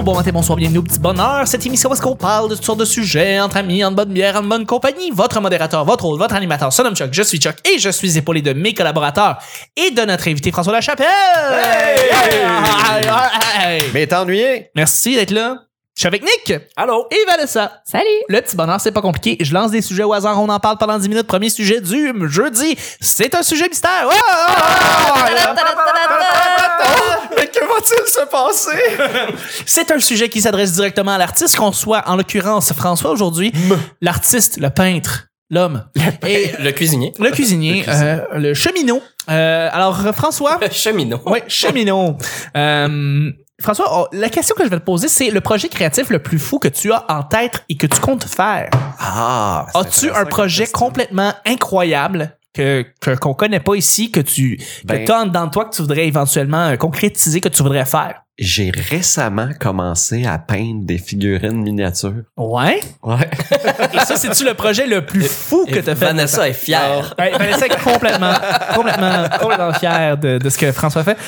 bonjour, bon matin, bonsoir, bienvenue au petit bonheur. Cette émission où est-ce qu'on parle de toutes sortes de sujets entre amis, en bonne bière, en bonne compagnie. Votre modérateur, votre hôte, votre animateur, son nom Chuck, je suis Chuck et je suis épaulé de mes collaborateurs et de notre invité François Lachapelle. Hey! Mais t'es ennuyé? Merci d'être là. Je suis avec Nick Allô? et Vanessa. Salut! Le petit bonheur, c'est pas compliqué. Je lance des sujets au hasard, on en parle pendant 10 minutes. Premier sujet du jeudi, c'est un sujet mystère. Oh! Mais que va-t-il se passer? C'est un sujet qui s'adresse directement à l'artiste, qu'on soit en l'occurrence François aujourd'hui, l'artiste, le peintre, l'homme et Le cuisinier. le cuisinier, euh, le cheminot. Euh, alors François, Cheminot. oui, cheminot. Euh, François, oh, la question que je vais te poser, c'est le projet créatif le plus fou que tu as en tête et que tu comptes faire. Ah, As-tu un projet complètement incroyable que qu'on connaît pas ici, que tu Ben- que dedans de toi que tu voudrais éventuellement euh, concrétiser, que tu voudrais faire? J'ai récemment commencé à peindre des figurines miniatures. Ouais? Ouais. Et ça, c'est-tu le projet le plus fou que Et t'as fait? Vanessa est fière. Ouais, Vanessa est complètement, complètement, complètement fière de, de ce que François fait.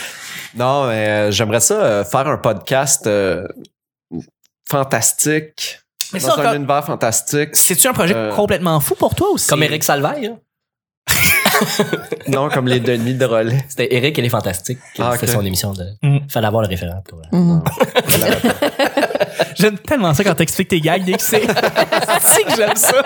non, mais euh, j'aimerais ça euh, faire un podcast euh, fantastique. Mais dans ça, un univers fantastique. C'est-tu un projet complètement fou pour toi aussi? Comme Eric Salvaille. hein. non, comme les Denis de relais. C'était Eric et les Fantastiques. qui Ah, C'était son émission de. Mm. Fallait avoir le référent. Pour... Mhm. J'aime tellement ça quand t'expliques tes gags, Nick. C'est c'est que j'aime ça.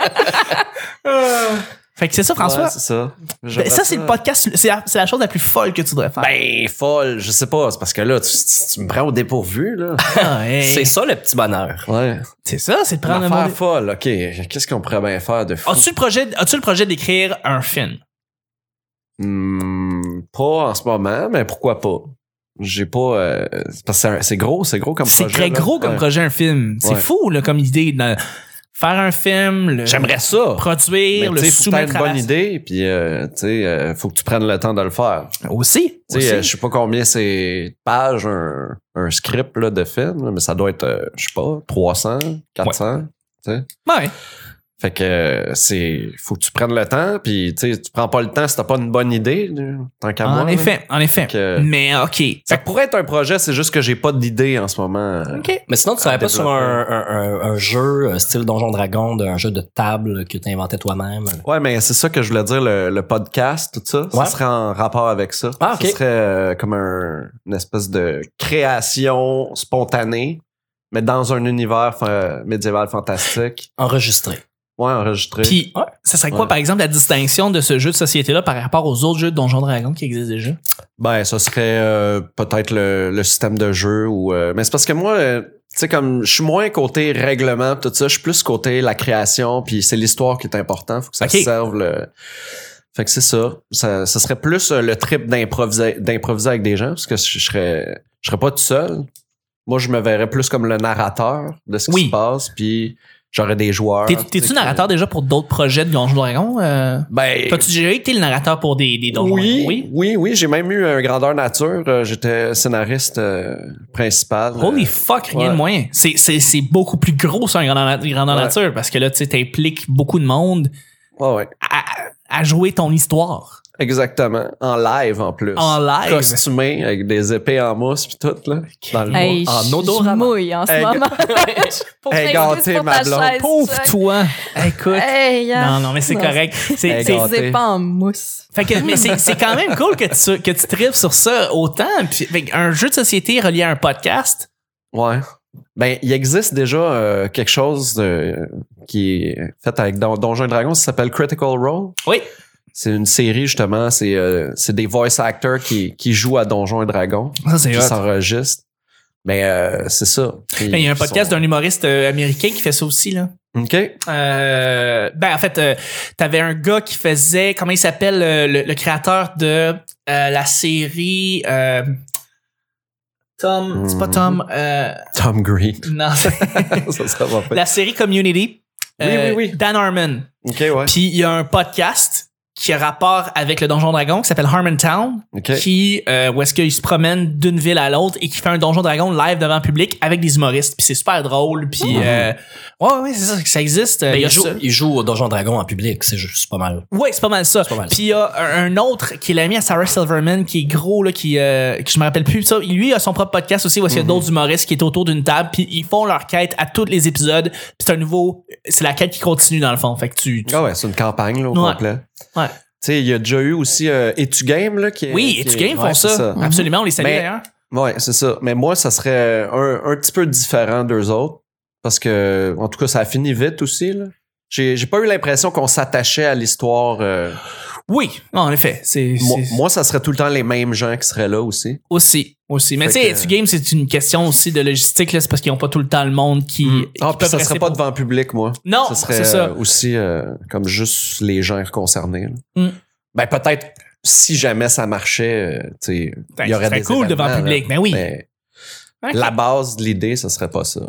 Fait que c'est ça, François. Ouais, c'est ça. Ben, ça, c'est le podcast, c'est la, c'est la chose la plus folle que tu devrais faire. Ben, folle, je sais pas. C'est parce que là, tu, tu- tu me prends au dépourvu, là. Ah, hey. C'est ça le petit bonheur. Ouais. C'est ça, c'est de prendre un L'affaire monde. folle, OK. Qu'est-ce qu'on pourrait bien faire de fou? As-tu le projet, as-tu le projet d'écrire un film? Hmm, pas en ce moment, mais pourquoi pas? J'ai pas... euh, c'est parce que c'est un- c'est gros, c'est gros comme C'est projet. très là. gros comme Ouais. projet, un film. C'est Ouais. fou, là, comme idée. Faire un film, le J'aimerais ça. produire, Mais le soumettre une la- bonne idée, puis euh, tu sais, euh, faut que tu prennes le temps de le faire. Aussi. Tu sais, euh, je sais pas combien c'est de pages un, un script là, de film, mais ça doit être, euh, je sais pas, 300, 400. Ouais. Fait que euh, c'est faut que tu prennes le temps, puis tu sais, tu prends pas le temps si t'as pas une bonne idée, tant qu'à moi. En là. effet, en effet. que- Mais OK. Ça pourrait être un projet, c'est juste que j'ai pas d'idée en ce moment. OK. Mais sinon, tu serais pas sur un, un, un, un jeu euh, style Donjon Dragon, un jeu de table que tu inventais toi-même? Ouais, mais c'est ça que je voulais dire, le, le podcast, tout ça, Ouais. ça serait en rapport avec ça. Ah, ok. Ça serait euh, comme un, une espèce de création spontanée, mais dans un univers fa- médiéval fantastique. Enregistré. Ouais, enregistré. Puis, Ouais. ça serait quoi, Ouais. par exemple, la distinction de ce jeu de société-là par rapport aux autres jeux de Donjons Dragons qui existent déjà? Ben, ça serait euh, peut-être le, le système de jeu ou. euh, mais c'est parce que moi, euh, tu sais, comme je suis moins côté règlement, tout ça, je suis plus côté la création, puis c'est l'histoire qui est important. Faut que ça serve le. Fait que c'est ça. ça. Ça serait plus le trip d'improviser, d'improviser avec des gens, parce que je serais, je serais pas tout seul. Moi, je me verrais plus comme le narrateur de ce qui Oui. se passe, puis j'aurais des joueurs. T'es-tu que- narrateur déjà pour d'autres projets de Donjons Dragons? Euh, Ben, T'as-tu déjà été le narrateur pour des, des Donjons oui, Dragons? oui, oui, j'ai même eu un grandeur nature. Euh, J'étais scénariste euh, principal. Holy Euh, fuck, rien ouais. de moins. C'est, c'est, c'est beaucoup plus gros sur un grandeur, grandeur Ouais. nature parce que là, tu sais, t'impliques beaucoup de monde ouais, ouais, à, à jouer ton histoire exactement. En live en plus. en live? Costumé avec des épées en mousse puis tout là. Dans le Hey, bois. En odorama. je mouille en ce Hey, moment. Hey, gâté, ma blonde. chaise, Pauvre toi. Écoute. Hey, hein? Non, non, mais c'est correct. C'est. C'est pas en mousse. fait que, mais c'est, quand même cool que tu, que tu tripes sur ça autant. Puis, fait un jeu de société relié à un podcast. Ouais. Ben, il existe déjà euh, quelque chose de, qui est fait avec Don- Donjons et Dragons, ça s'appelle Critical Role. Oui. C'est une série justement, c'est euh, c'est des voice actors qui, qui jouent à Donjons et Dragons, Ça, c'est qui s'enregistrent. Mais euh, c'est ça. Ben, Il y a un podcast sont- d'un humoriste euh, américain qui fait ça aussi, là. OK. Euh, ben en fait, euh, t'avais un gars qui faisait comment il s'appelle le, le créateur de la série Tom, c'est pas. Tom, euh, Tom Green. non, ça, pas. la série Community. Oui, oui, oui. Dan Harmon. OK, ouais. Puis il y a un podcast qui a rapport avec le Donjon Dragon, qui s'appelle Harmontown, Ok. qui, euh, où est-ce qu'il se promène d'une ville à l'autre et qui fait un Donjon Dragon live devant le public avec des humoristes. Puis c'est super drôle. Puis, euh, ouais, ouais, c'est ça, ça existe. Ben, Il joue, ça. il joue au Donjon Dragon en public, c'est juste pas mal. Ouais, c'est pas mal ça. C'est pas mal. Puis il y a un, autre qui est l'ami à Sarah Silverman qui est gros là qui euh, que je me rappelle plus ça. Lui il a son propre podcast aussi où il y a d'autres humoristes qui est autour d'une table puis ils font leur quête à tous les épisodes. Puis c'est un nouveau c'est la quête qui continue dans le fond. Fait que tu, tu- Ah ouais, c'est une campagne là, au Ouais. complet. Ouais. Tu sais, il y a déjà eu aussi euh, Etu Game là qui est- Oui, qui et tu est- game ouais, font ça. Absolument, on les salue d'ailleurs. Ouais, c'est ça. Mais moi, ça serait un, un petit peu différent d'eux autres. Parce que, en tout cas, ça a fini vite aussi. Là. J'ai, j'ai pas eu l'impression qu'on s'attachait à l'histoire. euh, Oui, en effet, c'est moi, ça serait tout le temps les mêmes gens qui seraient là aussi. aussi aussi. Mais tu sais, que- game c'est une question aussi de logistique là, c'est parce qu'ils ont pas tout le temps le monde qui, qui Ah, puis peuvent ça serait pas pour- devant le public, moi. Non, ça serait c'est ça. euh, aussi euh, comme juste les gens concernés. là. Mm. Ben, peut-être si jamais ça marchait, euh, tu sais, Ben, il y aurait des cool devant le public, là. mais oui. Mais la base de l'idée, ça serait pas ça.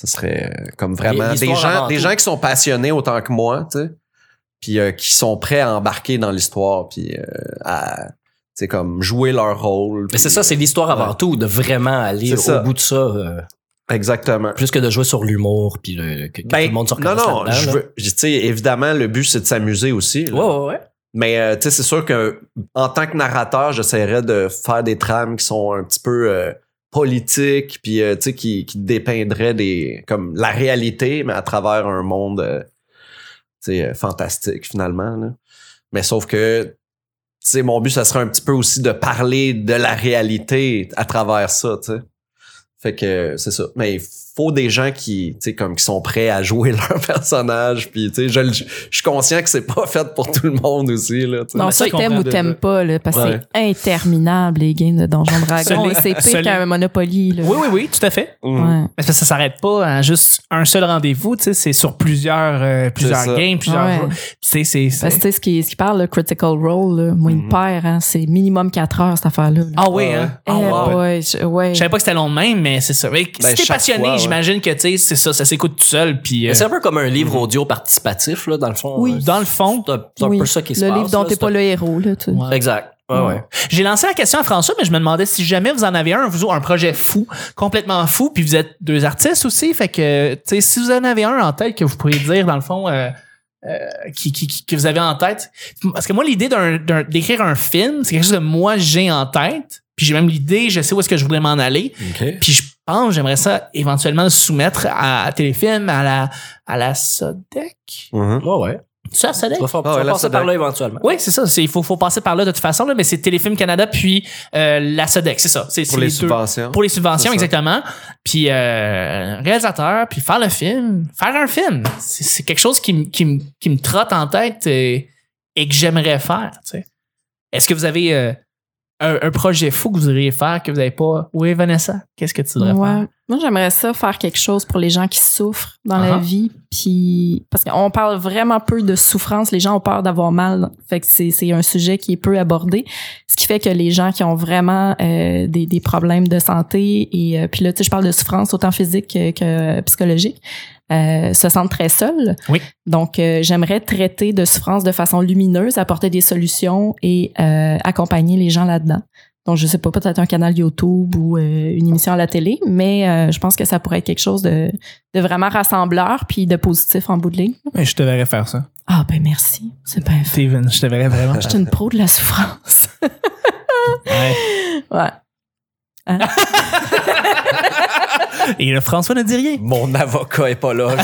Ça serait euh, comme vraiment des gens, des gens qui sont passionnés autant que moi, tu sais, puis euh, qui sont prêts à embarquer dans l'histoire, puis euh, à, sais, comme jouer leur rôle. Mais c'est ça, c'est l'histoire avant Ouais. tout, de vraiment aller C'est au ça. bout de ça, euh, Exactement. plus que de jouer sur l'humour, puis le, que, Ben, tout le monde se non, non, je veux, je- tu sais, évidemment, le but, c'est de s'amuser aussi. là. Ouais, ouais, ouais. Mais euh, tu sais, c'est sûr que en tant que narrateur, j'essaierais de faire des trames qui sont un petit peu euh, politiques, puis euh, tu sais, qui, qui dépeindraient des comme la réalité, mais à travers un monde euh, sais, euh, fantastique finalement. Mais sauf que sais, mon but, ça serait un petit peu aussi de parler de la réalité à travers ça. Fait que c'est ça. Mais faut des gens qui, tu sais, comme qui sont prêts à jouer leur personnage. Puis, tu sais, je, le- je suis conscient que c'est pas fait pour tout le monde aussi, là. tu sais. Non, ça, je t'aimes ou t'aimes pas, là, parce que Ouais. c'est interminable, les games de Donjon Dragon. Solide. C'est pire qu'un Monopoly, là. Oui, oui, oui, tout à fait. Mhm. Ouais. Mais parce que ça s'arrête pas à juste un seul rendez-vous, tu sais, c'est sur plusieurs, euh, plusieurs games, plusieurs Ouais. C'est, c'est, Parce que ce qui, ce qui parle, le Critical Role, là, moi, il Mhm. me perd, hein, c'est minimum 4 heures, cette affaire-là. là. Ah oui, Ouais, hein? Eh, Ah, wow. ouais, je- ouais. Je savais pas que c'était long de même, mais c'est ça. Mais Ben, si t'es chaque passionné, fois, ouais. J'imagine que, tu sais, c'est ça, ça s'écoute tout seul, puis euh, C'est un peu comme un livre audio participatif, là, dans le fond. Oui. Euh, dans le fond, C'est un, Oui. peu ça qui se Le passe. livre dont t'es pas le héros, là, tu sais. Ouais. Exact. Ouais, ouais. J'ai lancé la question à François, mais je me demandais si jamais vous en avez un, vous, un projet fou, complètement fou, puis vous êtes deux artistes aussi, fait que, tu sais, si vous en avez un en tête que vous pourriez dire, dans le fond, euh, euh, qui, qui, qui- que vous avez en tête. Parce que moi, l'idée d'un, d'écrire un film, c'est quelque chose que moi, j'ai en tête, puis j'ai même l'idée, je sais où est-ce que je voudrais m'en aller, puis je pense, j'aimerais ça éventuellement le soumettre à, à Téléfilm, à la, à la Sodec. Mhm. Ouais, ouais. Ça, Sodec? Tu vas, faire- Ah tu ouais, vas là, passer ça par là éventuellement. Oui, c'est ça. c'est- Il faut, faut passer par là de toute façon, là, mais c'est Téléfilm Canada puis euh, la Sodec, c'est ça. C'est, Pour les deux- subventions. Pour les subventions, ça. exactement. Puis euh, réalisateur, puis faire le film. Faire un film. C'est, c'est quelque chose qui, me- qui, me- qui me trotte en tête et, et que j'aimerais faire. tu sais. Est-ce que vous avez euh, un, un projet fou que vous voudriez faire que vous n'avez pas? Oui, Vanessa, qu'est-ce que tu voudrais Ouais. faire? Moi, j'aimerais ça faire quelque chose pour les gens qui souffrent dans Ah. la vie. Puis, parce qu'on parle vraiment peu de souffrance. Les gens ont peur d'avoir mal. Fait que c'est, c'est un sujet qui est peu abordé. Ce qui fait que les gens qui ont vraiment euh, des, des problèmes de santé et euh, puis là, tu sais, je parle de souffrance autant physique que, que psychologique. Euh, se sentent très seuls. Oui. Donc, euh, j'aimerais traiter de souffrance de façon lumineuse, apporter des solutions et euh, accompagner les gens là-dedans. Donc, je sais pas, peut-être un canal YouTube ou euh, une émission à la télé, mais euh, je pense que ça pourrait être quelque chose de, de vraiment rassembleur puis de positif en bout de ligne. Mais je te verrais faire ça. Ah, ben merci. C'est bien fait. Steven, je te verrais vraiment. Je suis une pro de la souffrance. Ouais. ouais. Hein? Et le François ne dit rien. Mon avocat est pas là.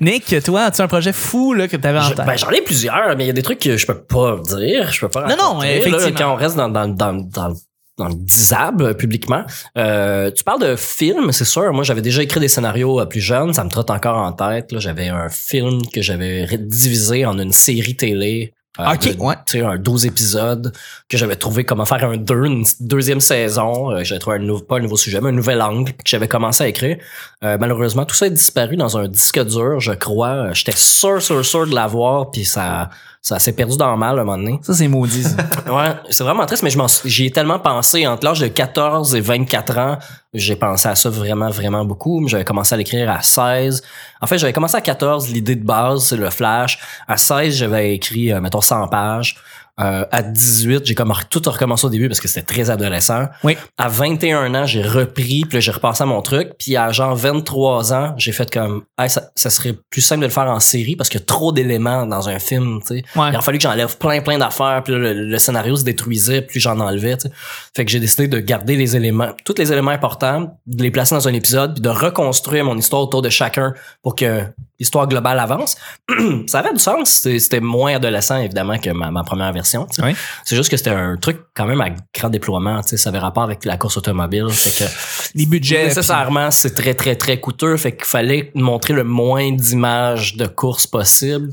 Nick, toi, as-tu un projet fou là, que tu avais en tête? ben, j'en ai plusieurs, mais il y a des trucs que je peux pas dire, je peux pas Non, non, raconter, là, effectivement. quand on reste dans, dans, dans, dans, dans le disable euh, publiquement. Euh, tu parles de film, c'est sûr. Moi, j'avais déjà écrit des scénarios euh, plus jeunes, ça me trotte encore en tête. Là, j'avais un film que j'avais divisé en une série télé. Euh, Ok, de- ouais. Tu sais, un 12 épisodes que j'avais trouvé comment faire un deux, une deuxième saison. Euh, j'avais trouvé un nouveau, pas un nouveau sujet, mais un nouvel angle que j'avais commencé à écrire. Euh, malheureusement, tout ça est disparu dans un disque dur, je crois. Euh, J'étais sûr, sûr, sûr de l'avoir, puis ça, Ça s'est perdu dans le mal à un moment donné. Ça, c'est maudit. ça. Ouais, c'est vraiment triste, mais j'y ai tellement pensé entre l'âge de 14 et 24 ans. J'ai pensé à ça vraiment, vraiment beaucoup. J'avais commencé à l'écrire à 16. En fait, j'avais commencé à 14, l'idée de base, c'est le flash. À 16, j'avais écrit, euh, mettons, 100 pages. Euh, à 18, j'ai comme tout recommencé au début parce que c'était très adolescent. Oui. À 21 ans, j'ai repris, puis j'ai repensé à mon truc. Puis à genre 23 ans, j'ai fait comme, Hey, ça, ça serait plus simple de le faire en série parce qu'il y a trop d'éléments dans un film, tu sais. Ouais. Il a fallu que j'enlève plein, plein d'affaires, puis le, le scénario se détruisait, puis j'en enlevais, tu sais. Fait que j'ai décidé de garder les éléments, tous les éléments importants, de les placer dans un épisode, puis de reconstruire mon histoire autour de chacun pour que l'histoire globale avance. ça avait du sens. C'était c'était moins adolescent, évidemment, que ma, ma première version. Oui. C'est juste que c'était un truc quand même à grand déploiement. Ça avait rapport avec la course automobile. Fait que Les budgets. nécessairement, c'est très, très, très coûteux. Fait qu'il fallait montrer le moins d'images de course possible.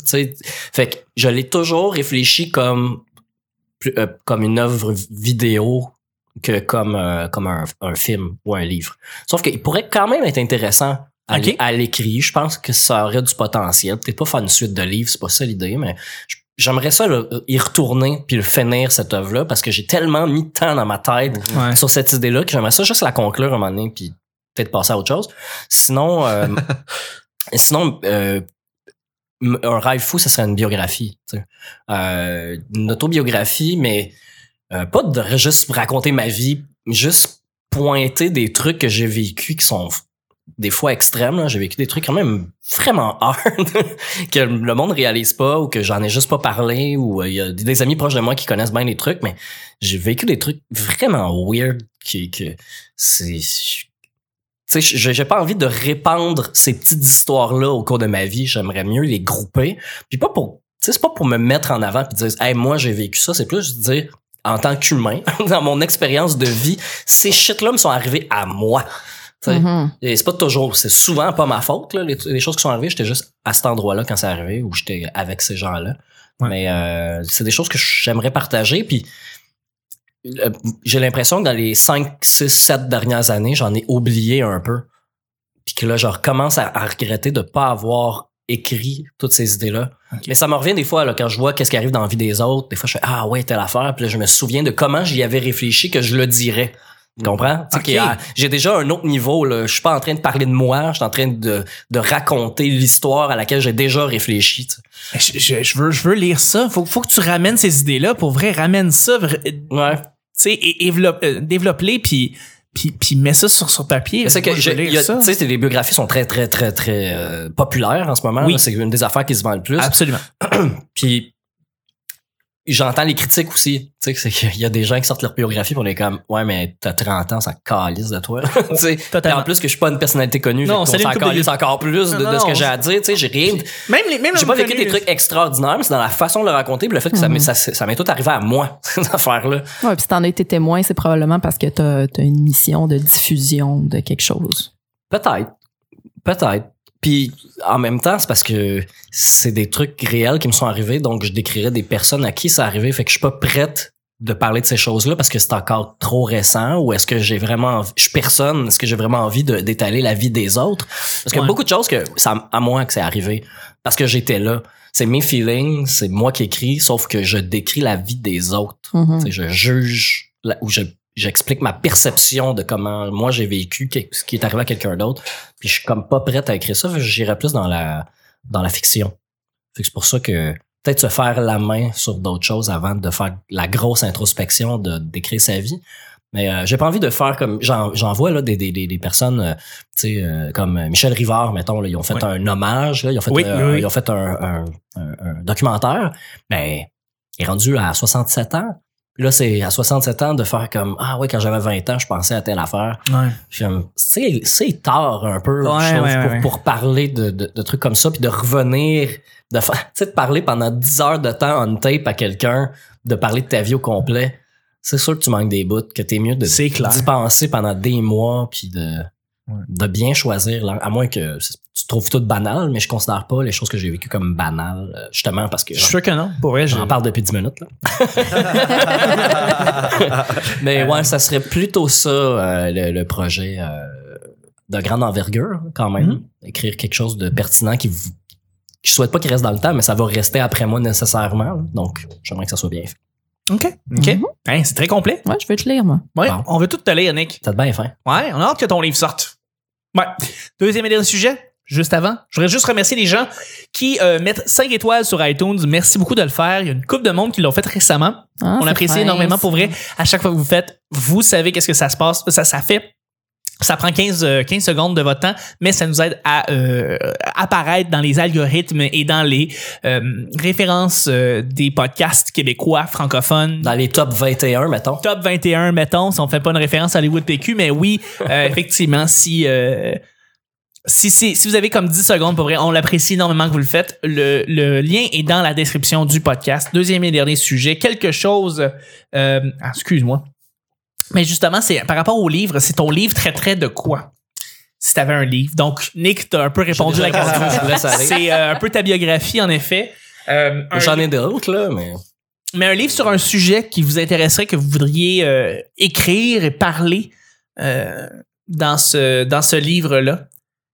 Fait que je l'ai toujours réfléchi comme, euh, comme une œuvre vidéo que comme, euh, comme un, un film ou un livre. Sauf qu'il pourrait quand même être intéressant à, Ok. l'é- à l'écrit. Je pense que ça aurait du potentiel. Peut-être pas faire une suite de livres, c'est pas ça l'idée, mais je- j'aimerais ça là, y retourner puis le finir cette œuvre-là parce que j'ai tellement mis de temps dans ma tête Ouais. sur cette idée-là que j'aimerais ça juste la conclure un moment donné puis peut-être passer à autre chose. Sinon, euh, sinon, euh, un rêve fou, ça serait une biographie. Euh, une autobiographie, mais euh, pas de juste raconter ma vie, juste pointer des trucs que j'ai vécu qui sont des fois extrêmes. J'ai vécu des trucs quand même vraiment hard que le monde réalise pas ou que j'en ai juste pas parlé ou euh, il y a des amis proches de moi qui connaissent bien les trucs, mais j'ai vécu des trucs vraiment weird qui que c'est tu sais, j'ai pas envie de répandre ces petites histoires-là au cours de ma vie. J'aimerais mieux les grouper. Puis pas pour, tu sais, c'est pas pour me mettre en avant puis dire, hey, moi, j'ai vécu ça. C'est plus dire, en tant qu'humain, dans mon expérience de vie, ces shit-là me sont arrivés à moi. Mhm. Et c'est pas toujours, c'est souvent pas ma faute, là, les, les choses qui sont arrivées. J'étais juste à cet endroit-là quand c'est arrivé ou j'étais avec ces gens-là. Ouais. Mais euh, c'est des choses que j'aimerais partager. Puis euh, j'ai l'impression que dans les 5, 6, 7 dernières années, j'en ai oublié un peu. Puis que là, je recommence à, à regretter de pas avoir écrit toutes ces idées-là. Mais ça me revient des fois là, quand je vois qu'est-ce qui arrive dans la vie des autres. Des fois, je fais Ah ouais, telle affaire. Puis là, je me souviens de comment j'y avais réfléchi que je le dirais. Tu comprends? Tu J'ai déjà un autre niveau. Là. Je suis pas en train de parler de moi. Je suis en train de, de raconter l'histoire à laquelle j'ai déjà réfléchi. tu. Je, je- je veux, je veux lire ça. Faut, faut que tu ramènes ces idées-là. Pour vrai, ramène ça. Tu Ouais. sais, et, développe- euh, développe-les, puis, puis, puis mets ça sur, sur papier. C'est que tu sais, les biographies sont très très très très euh, populaires en ce moment. Oui. C'est une des affaires qui se vend le plus. Absolument. Puis j'entends les critiques aussi. Tu sais, c'est qu'il y a des gens qui sortent leur biographie pour les comme ouais mais t'as 30 ans, ça calisse de toi. tu sais. En plus que je suis pas une personnalité connue, Non, de calisse encore plus de, Non, de ce que j'ai à dire. Tu sais, j'ai rien. Même les, même J'ai les pas vécu des trucs extraordinaires, mais c'est dans la façon de le raconter. Puis le fait que ça m'est ça, ça m'est tout arrivé à moi, cette affaire-là. Ouais, puis si t'en as été témoin, c'est probablement parce que t'as as une mission de diffusion de quelque chose. Peut-être. Peut-être. Puis en même temps, c'est parce que c'est des trucs réels qui me sont arrivés, donc je décrirais des personnes à qui ça arrivé, fait que je suis pas prête de parler de ces choses-là parce que c'est encore trop récent ou est-ce que j'ai vraiment envie, je suis personne, est-ce que j'ai vraiment envie d'étaler la vie des autres? Parce qu'il y a beaucoup de choses que ça à moi que c'est arrivé parce que j'étais là. C'est mes feelings, c'est moi qui écris sauf que je décris la vie des autres. Mhm. Sais, je juge la- ou je j'explique ma perception de comment moi j'ai vécu ce qui est arrivé à quelqu'un d'autre puis je suis comme pas prête à écrire ça j'irais plus dans la dans la fiction. C'est pour ça que peut-être se faire la main sur d'autres choses avant de faire la grosse introspection de d'écrire sa vie. Mais euh, j'ai pas envie de faire comme j'en j'en vois là des des des, personnes euh, tu sais euh, comme Michel Rivard mettons là, ils ont fait un hommage là, ils ont fait euh, oui, oui. ils ont fait un, un, un- un documentaire mais il est rendu à 67 ans puis là, c'est à 67 ans de faire comme Ah ouais, quand j'avais 20 ans, je pensais à telle affaire. Ouais. C'est c'est tard un peu, Ouais, je trouve, pour, pour parler de, de, de trucs comme ça, puis de revenir, de faire, tu sais, de parler pendant 10 heures de temps on tape à quelqu'un, de parler de ta vie au complet. C'est sûr que tu manques des bouts, que t'es mieux de C'est clair. d'y penser pendant des mois, puis de, Ouais. de bien choisir, là, à moins que tu trouves tout banal, mais je considère pas les choses que j'ai vécues comme banales, euh, justement parce que Je suis sûr que non. Pour vrai, je- J'en parle depuis 10 minutes. Là. Mais ouais, ça serait plutôt ça, euh, le, le projet euh, de grande envergure, quand même. Mhm. Écrire quelque chose de pertinent qui vous, je souhaite pas qu'il reste dans le temps, mais ça va rester après moi nécessairement. là. Donc, j'aimerais que ça soit bien fait. OK. OK. Mhm. Hein, c'est très complet. Ouais, je veux te lire, moi. Ouais, Bon. on veut tout te lire, Nick. T'as bien fin. Ouais, on a hâte que ton livre sorte. Ouais. Deuxième et dernier sujet, juste avant. Je voudrais juste remercier les gens qui euh, mettent 5 étoiles sur iTunes. Merci beaucoup de le faire. Il y a une couple de monde qui l'ont fait récemment. Ah, on apprécie énormément pour vrai. À chaque fois que vous faites, vous savez qu'est-ce que ça se passe, ça, ça fait. Ça prend 15, euh, 15 secondes de votre temps, mais ça nous aide à euh, apparaître dans les algorithmes et dans les euh, références euh, des podcasts québécois francophones. Dans les top 21, mettons. Top 21, mettons, si on fait pas une référence à Hollywood PQ, mais oui, euh, effectivement, si, euh, si, si, si vous avez comme 10 secondes, pour vrai, on l'apprécie énormément que vous le faites. Le, le lien est dans la description du podcast. Deuxième et dernier sujet, quelque chose... Euh, ah, excuse-moi. Mais justement, c'est par rapport au livre, c'est ton livre traiterait de quoi? Si t'avais un livre. Donc, Nick, t'as un peu répondu à la question. C'est euh, un peu ta biographie, en effet. Euh, J'en ai d'autres, là, mais. mais un livre sur un sujet qui vous intéresserait, que vous voudriez euh, écrire et parler euh, dans ce, dans ce livre-là.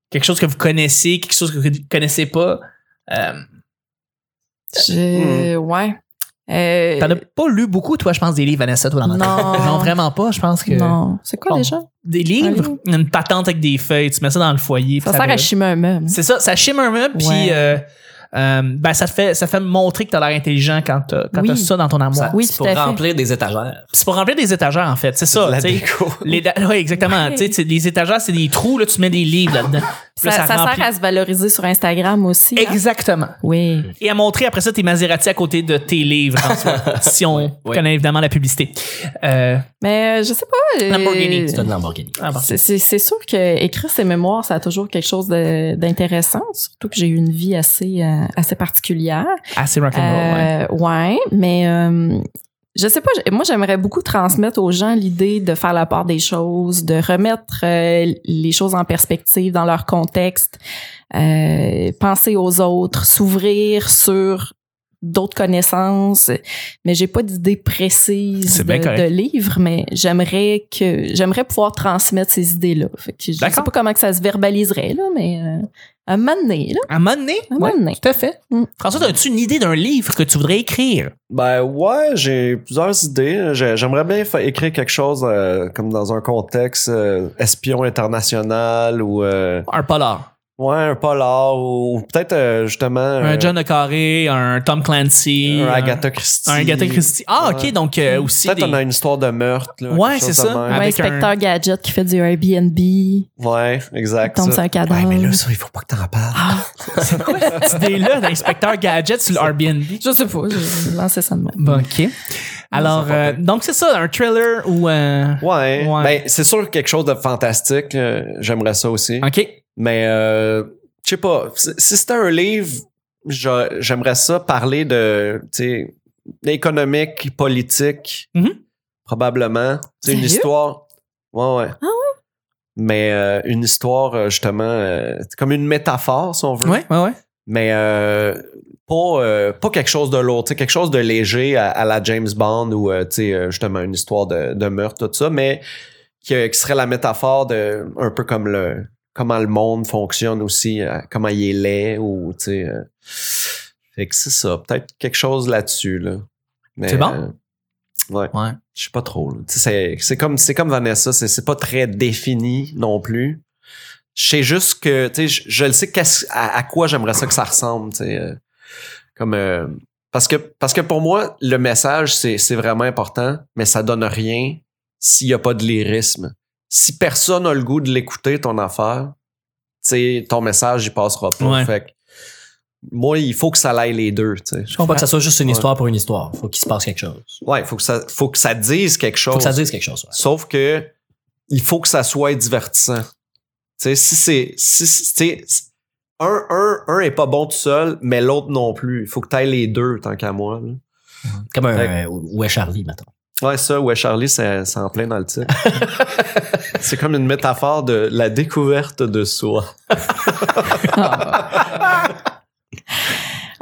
Quelque chose que vous connaissez, quelque chose que vous ne connaissez pas. Euh, Je... Ouais. Euh, T'en as pas lu beaucoup, toi, je pense, des livres, Vanessa, toi, dans Non. Non, vraiment pas. Je pense que. Non. C'est quoi Bon. déjà? Des livres, Un livre? une patente avec des feuilles, tu mets ça dans le foyer. Ça sert à chimer un meuble. C'est ça, ça chime un meuble, puis euh, euh, ben, ça, te fait, ça fait montrer que t'as l'air intelligent quand t'as quand Oui. t'as ça dans ton armoire. Ça- Oui, c'est pour fait. remplir des étagères. C'est pour remplir des étagères, en fait. C'est ça. la tu déco. Les ouais, exactement. Ouais. Tu sais, les étagères, c'est des trous, là, tu mets des livres là-dedans. Ça, ça sert à se valoriser sur Instagram aussi. hein? Exactement. Oui. Et à montrer après ça tes Maserati à côté de tes livres, François, si on connaît évidemment la publicité. Euh, Mais euh, je sais pas. euh, Lamborghini, C'est une Lamborghini. ah. C'est- sûr que écrire ses mémoires, ça a toujours quelque chose de- d'intéressant, surtout que j'ai eu une vie assez euh, assez particulière. Assez rock'n'roll, ouais. Euh, ouais, mais euh, je sais pas. Moi, j'aimerais beaucoup transmettre aux gens l'idée de faire la part des choses, de remettre euh, les choses en perspective dans leur contexte, euh, penser aux autres, s'ouvrir sur d'autres connaissances mais j'ai pas d'idée précise de, de livre mais j'aimerais que j'aimerais pouvoir transmettre ces idées là fait que je sais pas comment que ça se verbaliserait là mais euh, à un moment donné là À un moment donné, À un moment ouais, donné. tout à fait. Mm. François, as-tu une idée d'un livre que tu voudrais écrire? Ben ouais, j'ai plusieurs idées. J'ai- J'aimerais bien écrire quelque chose euh, comme dans un contexte euh, espion international ou euh, Un polar. Ouais un polar ou peut-être euh, justement Un euh, John Le Carré, un Tom Clancy. un Agatha Christie. Un Agatha Christie. Ah, ok, Ouais. donc euh, aussi. Peut-être des- on a une histoire de meurtre. Là, Ouais, c'est ça. Avec inspecteur gadget qui fait du Airbnb Ouais, exact. tombe ça. sur un cadavre Ouais, mais là, ça, il faut pas que t'en parles. Ah, C'est quoi cette idée-là d'inspecteur gadget sur le Airbnb? je sais pas j'ai lancé ça de même Bon, ok. Alors, euh, donc c'est ça, un thriller ou un. Ouais. Ouais. Ben, c'est sûr quelque chose de fantastique. euh, J'aimerais ça aussi. Ok. Mais, euh, je sais pas. Si c'était un livre, j'a- j'aimerais ça parler de, économique, politique. Mhm. Probablement. C'est une histoire. Ouais, ouais. Ah ouais? Mais euh, une histoire, euh, justement, euh, comme une métaphore, si on veut. Ouais, ouais, ouais. mais euh, pas, pas quelque chose de lourd, quelque chose de léger à, à la James Bond ou tu sais, justement une histoire de, de meurtre, tout ça, mais qui, qui serait la métaphore de un peu comme le comment le monde fonctionne aussi, euh, comment il est laid ou tu sais. euh, fait que c'est ça, peut-être quelque chose là-dessus là. C'est bon? euh, ouais, Ouais. je sais pas trop. c'est comme c'est comme Vanessa, c'est pas très défini non plus. Je sais juste que, tu sais, je, je le sais à, à quoi j'aimerais ça que ça ressemble, tu sais. comme, parce que, parce que pour moi, le message, c'est, c'est vraiment important, mais ça donne rien s'il y a pas de lyrisme. Si personne a le goût de l'écouter, ton affaire, ton message, il passera pas. Ouais. Fait que, moi, il faut que ça aille les deux, tu sais. Je comprends pas que ça soit juste une Ouais. histoire pour une histoire. Faut qu'il se passe quelque chose. Ouais, il faut que ça, faut que ça dise quelque chose. Faut que ça dise quelque chose. ouais. Sauf que il faut que ça soit divertissant. Tu sais, si c'est. Si, un, un, un est pas bon tout seul, mais l'autre non plus. Il faut que tu ailles les deux, tant qu'à moi. là. Comme un Fait euh, Où est Charlie, maintenant. Ouais, ça, ouais, Charlie, c'est c'est en plein dans le titre. c'est comme une métaphore de la découverte de soi.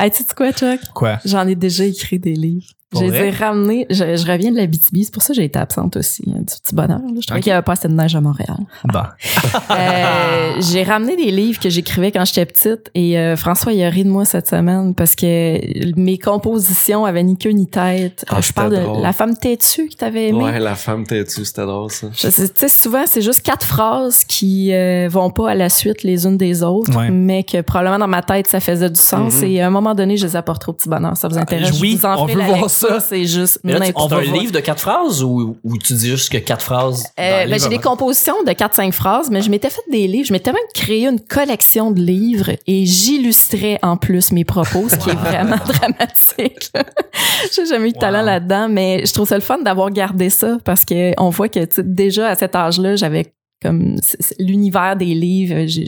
Hey, tu sais quoi, Chuck? Quoi? J'en ai déjà écrit des livres. Je les ai ramenés. Je, je reviens de la BTB, c'est pour ça que j'ai été absente aussi. hein, du petit bonheur. là. Je trouvais Ok. qu'il n'y avait pas assez de neige à Montréal. Bon. Euh, j'ai ramené des livres que j'écrivais quand j'étais petite et euh, François il a ri de moi cette semaine parce que mes compositions avaient ni queue ni tête. Ah, Euh, je parle de drôle. la femme têtue que t'avais aimée. Ouais, la femme têtue, c'était drôle, ça. Tu sais, souvent, c'est juste quatre phrases qui euh, vont pas à la suite les unes des autres, Ouais. mais que probablement dans ma tête, ça faisait du sens. Mhm. Et à un moment donné, je les apporterai au petit bonheur. Ça vous intéresse? oui, je vous en on veut voir ça. C'est juste Mais là, tu- n'importe c'est un quoi. livre de quatre phrases ou, ou tu dis juste que quatre phrases? Euh, ben, j'ai des compositions de 4-5 phrases, mais je m'étais fait des livres. Je m'étais même créé une collection de livres et j'illustrais en plus mes propos, ce qui est vraiment dramatique. j'ai jamais eu de talent Wow. là-dedans, mais je trouve ça le fun d'avoir gardé ça parce que on voit que tu sais, déjà à cet âge-là, j'avais comme l'univers des livres. J'ai-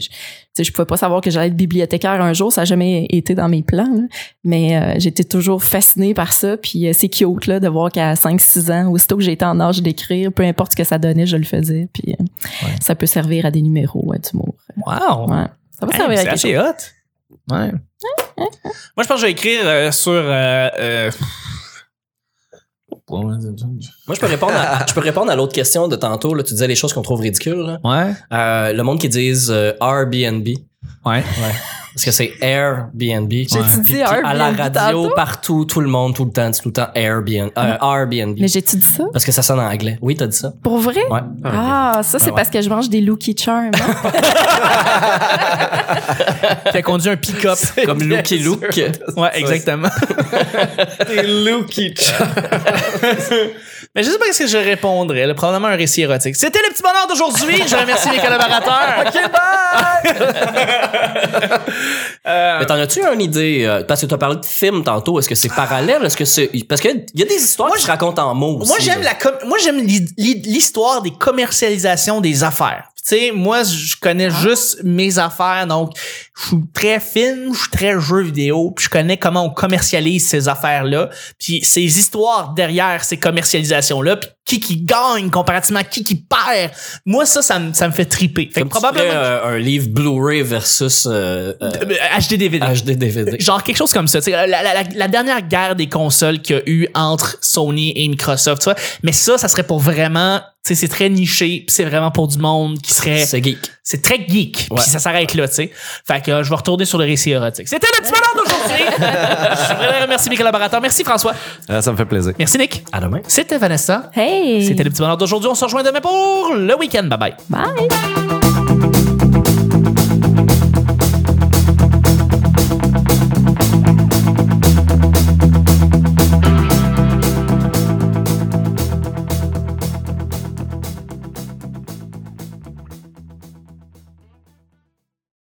Je, je pouvais pas savoir que j'allais être bibliothécaire un jour, ça n'a jamais été dans mes plans. là. Mais euh, j'étais toujours fascinée par ça. Puis euh, c'est cute là, de voir qu'à 5-6 ans, aussitôt que j'étais en âge d'écrire, peu importe ce que ça donnait, je le faisais. Puis euh, Ouais. ça peut servir à des numéros, d'humour. Wow. Ouais. Ça va Hey, servir à quelque chose. hot. Ouais. Moi, je pense que je vais écrire euh, sur. Moi, je peux répondre à, je peux répondre à l'autre question de tantôt. Là, tu disais les choses qu'on trouve ridicules. là. Ouais. Euh, le monde qui disent euh, Airbnb. Ouais. Parce que c'est Airbnb. J'ai-tu Puis- dit puis À la Airbnb radio, tantôt? partout, tout le monde, tout le temps, c'est tout le temps Airbnb. Euh, Airbnb. Mais j'ai-tu dit ça? Parce que ça sonne en anglais. Oui, t'as dit ça? Pour vrai? Ouais. Ah, ça, c'est Ouais, parce que je mange des Lucky Charms. hein? Qui a conduit un pick-up. Comme Lucky Luke. Ouais, exactement. T'es Lucky Mais je sais pas ce que je répondrais. là. Probablement un récit érotique. C'était le petit bonheur d'aujourd'hui. Je remercie mes collaborateurs. OK, bye! Euh, Mais t'en as-tu une idée? euh, Parce que t'as parlé de film tantôt. Est-ce que c'est parallèle? Est-ce que c'est. Parce qu'il y a des histoires Moi, qui se racontent en mots aussi. moi, j'aime la com- moi, j'aime l'hi- l'hi- l'histoire des commercialisations des affaires. Tu sais, moi, je connais juste mes affaires, donc je suis très film, je suis très jeu vidéo, puis je connais comment on commercialise ces affaires-là, puis ces histoires derrière ces commercialisations-là, puis qui qui gagne comparativement à qui qui perd. Moi, ça, ça me, ça me fait triper. Fait que Comme tu probablement euh, un livre Blu-ray versus euh, euh, euh, HD DVD. HD DVD. Genre quelque chose comme ça. tu sais, La, la, la, la dernière guerre des consoles qu'il y a eu entre Sony et Microsoft, tu vois. Mais ça, ça serait pour vraiment, sais, c'est très niché, puis c'est vraiment pour du monde qui serait, C'est geek. c'est très geek, puis ça s'arrête là, tu sais. Fait que euh, je vais retourner sur le récit érotique. C'était le petit bonheur d'aujourd'hui. je voudrais remercier mes collaborateurs. Merci François. Ah, ça me fait plaisir. Merci Nick. À demain. C'était Vanessa. Hey! C'était le petit bonheur d'aujourd'hui. On se rejoint demain pour le week-end. Bye bye. Bye!